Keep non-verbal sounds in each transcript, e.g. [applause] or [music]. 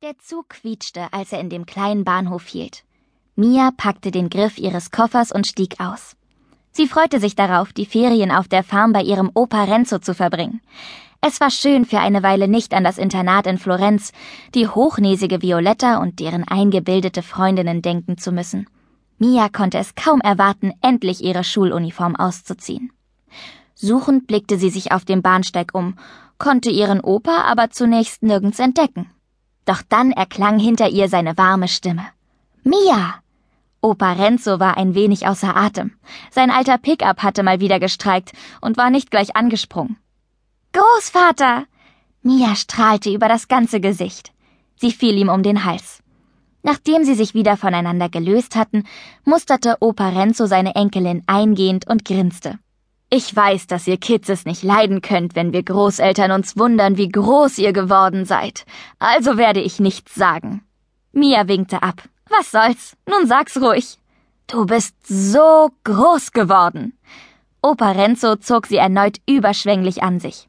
Der Zug quietschte, als er in dem kleinen Bahnhof hielt. Mia packte den Griff ihres Koffers und stieg aus. Sie freute sich darauf, die Ferien auf der Farm bei ihrem Opa Renzo zu verbringen. Es war schön, für eine Weile nicht an das Internat in Florenz, die hochnäsige Violetta und deren eingebildete Freundinnen denken zu müssen. Mia konnte es kaum erwarten, endlich ihre Schuluniform auszuziehen. Suchend blickte sie sich auf dem Bahnsteig um, konnte ihren Opa aber zunächst nirgends entdecken. Doch dann erklang hinter ihr seine warme Stimme. Mia! Opa Renzo war ein wenig außer Atem. Sein alter Pickup hatte mal wieder gestreikt und war nicht gleich angesprungen. Großvater! Mia strahlte über das ganze Gesicht. Sie fiel ihm um den Hals. Nachdem sie sich wieder voneinander gelöst hatten, musterte Opa Renzo seine Enkelin eingehend und grinste. Ich weiß, dass ihr Kids es nicht leiden könnt, wenn wir Großeltern uns wundern, wie groß ihr geworden seid. Also werde ich nichts sagen. Mia winkte ab. Was soll's? Nun sag's ruhig. Du bist so groß geworden. Opa Renzo zog sie erneut überschwänglich an sich.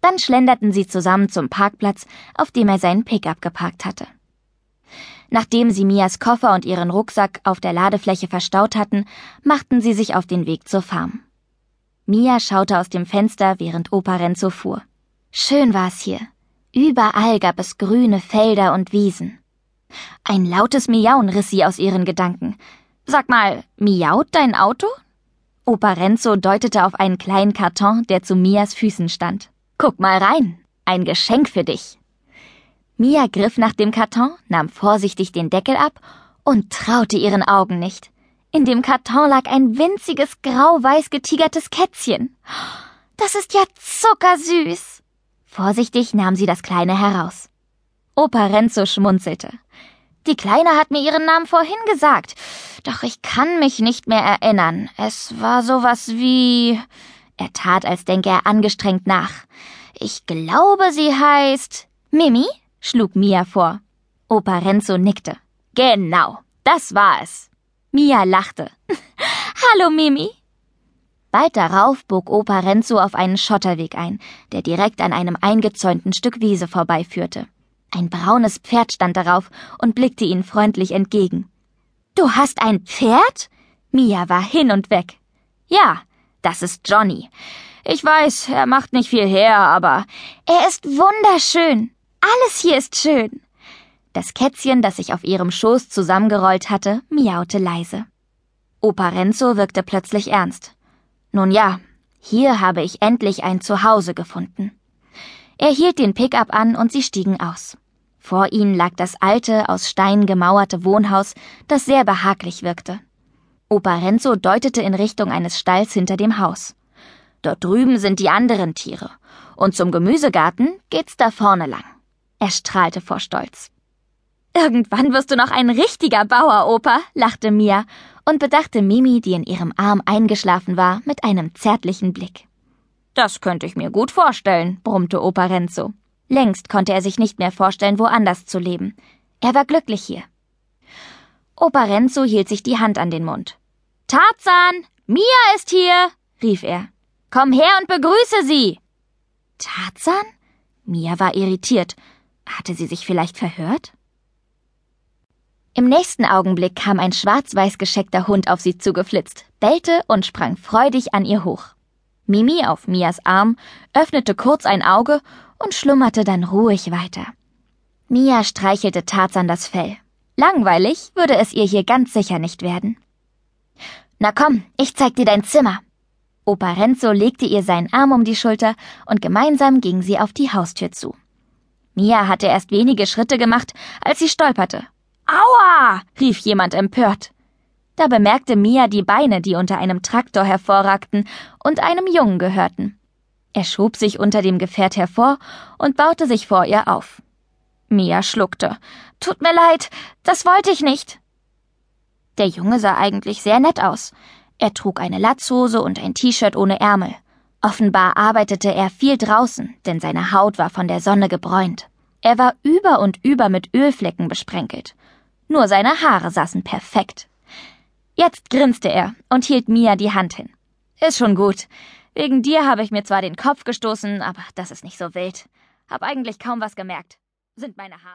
Dann schlenderten sie zusammen zum Parkplatz, auf dem er seinen Pickup geparkt hatte. Nachdem sie Mias Koffer und ihren Rucksack auf der Ladefläche verstaut hatten, machten sie sich auf den Weg zur Farm. Mia schaute aus dem Fenster, während Opa Renzo fuhr. Schön war's hier. Überall gab es grüne Felder und Wiesen. Ein lautes Miauen riss sie aus ihren Gedanken. Sag mal, miaut dein Auto? Opa Renzo deutete auf einen kleinen Karton, der zu Mias Füßen stand. Guck mal rein. Ein Geschenk für dich. Mia griff nach dem Karton, nahm vorsichtig den Deckel ab und traute ihren Augen nicht. In dem Karton lag ein winziges, grau-weiß getigertes Kätzchen. Das ist ja zuckersüß. Vorsichtig nahm sie das Kleine heraus. Opa Renzo schmunzelte. Die Kleine hat mir ihren Namen vorhin gesagt, doch ich kann mich nicht mehr erinnern. Es war sowas wie. Er tat, als denke er angestrengt nach. Ich glaube, sie heißt. Mimi? schlug Mia vor. Opa Renzo nickte. Genau, das war es. Mia lachte. [laughs] Hallo, Mimi. Bald darauf bog Opa Renzo auf einen Schotterweg ein, der direkt an einem eingezäunten Stück Wiese vorbeiführte. Ein braunes Pferd stand darauf und blickte ihnen freundlich entgegen. Du hast ein Pferd? Mia war hin und weg. Ja, das ist Johnny. Ich weiß, er macht nicht viel her, aber er ist wunderschön. Alles hier ist schön. Das Kätzchen, das sich auf ihrem Schoß zusammengerollt hatte, miaute leise. Opa Renzo wirkte plötzlich ernst. Nun ja, hier habe ich endlich ein Zuhause gefunden. Er hielt den Pickup an und sie stiegen aus. Vor ihnen lag das alte, aus Stein gemauerte Wohnhaus, das sehr behaglich wirkte. Opa Renzo deutete in Richtung eines Stalls hinter dem Haus. Dort drüben sind die anderen Tiere. Und zum Gemüsegarten geht's da vorne lang. Er strahlte vor Stolz. Irgendwann wirst du noch ein richtiger Bauer, Opa, lachte Mia und bedachte Mimi, die in ihrem Arm eingeschlafen war, mit einem zärtlichen Blick. Das könnte ich mir gut vorstellen, brummte Opa Renzo. Längst konnte er sich nicht mehr vorstellen, woanders zu leben. Er war glücklich hier. Opa Renzo hielt sich die Hand an den Mund. Tarzan, Mia ist hier, rief er. Komm her und begrüße sie. Tarzan? Mia war irritiert. Hatte sie sich vielleicht verhört? Im nächsten Augenblick kam ein schwarz-weiß gescheckter Hund auf sie zugeflitzt, bellte und sprang freudig an ihr hoch. Mimi auf Mias Arm öffnete kurz ein Auge und schlummerte dann ruhig weiter. Mia streichelte Tarzan das Fell. Langweilig würde es ihr hier ganz sicher nicht werden. Na komm, ich zeig dir dein Zimmer. Opa Renzo legte ihr seinen Arm um die Schulter und gemeinsam gingen sie auf die Haustür zu. Mia hatte erst wenige Schritte gemacht, als sie stolperte Aua! Rief jemand empört. Da bemerkte Mia die Beine, die unter einem Traktor hervorragten und einem Jungen gehörten. Er schob sich unter dem Gefährt hervor und baute sich vor ihr auf. Mia schluckte. Tut mir leid, das wollte ich nicht. Der Junge sah eigentlich sehr nett aus. Er trug eine Latzhose und ein T-Shirt ohne Ärmel. Offenbar arbeitete er viel draußen, denn seine Haut war von der Sonne gebräunt. Er war über und über mit Ölflecken besprenkelt. Nur seine Haare saßen perfekt. Jetzt grinste er und hielt Mia die Hand hin. Ist schon gut. Wegen dir habe ich mir zwar den Kopf gestoßen, aber das ist nicht so wild. Hab eigentlich kaum was gemerkt. Sind meine Haare.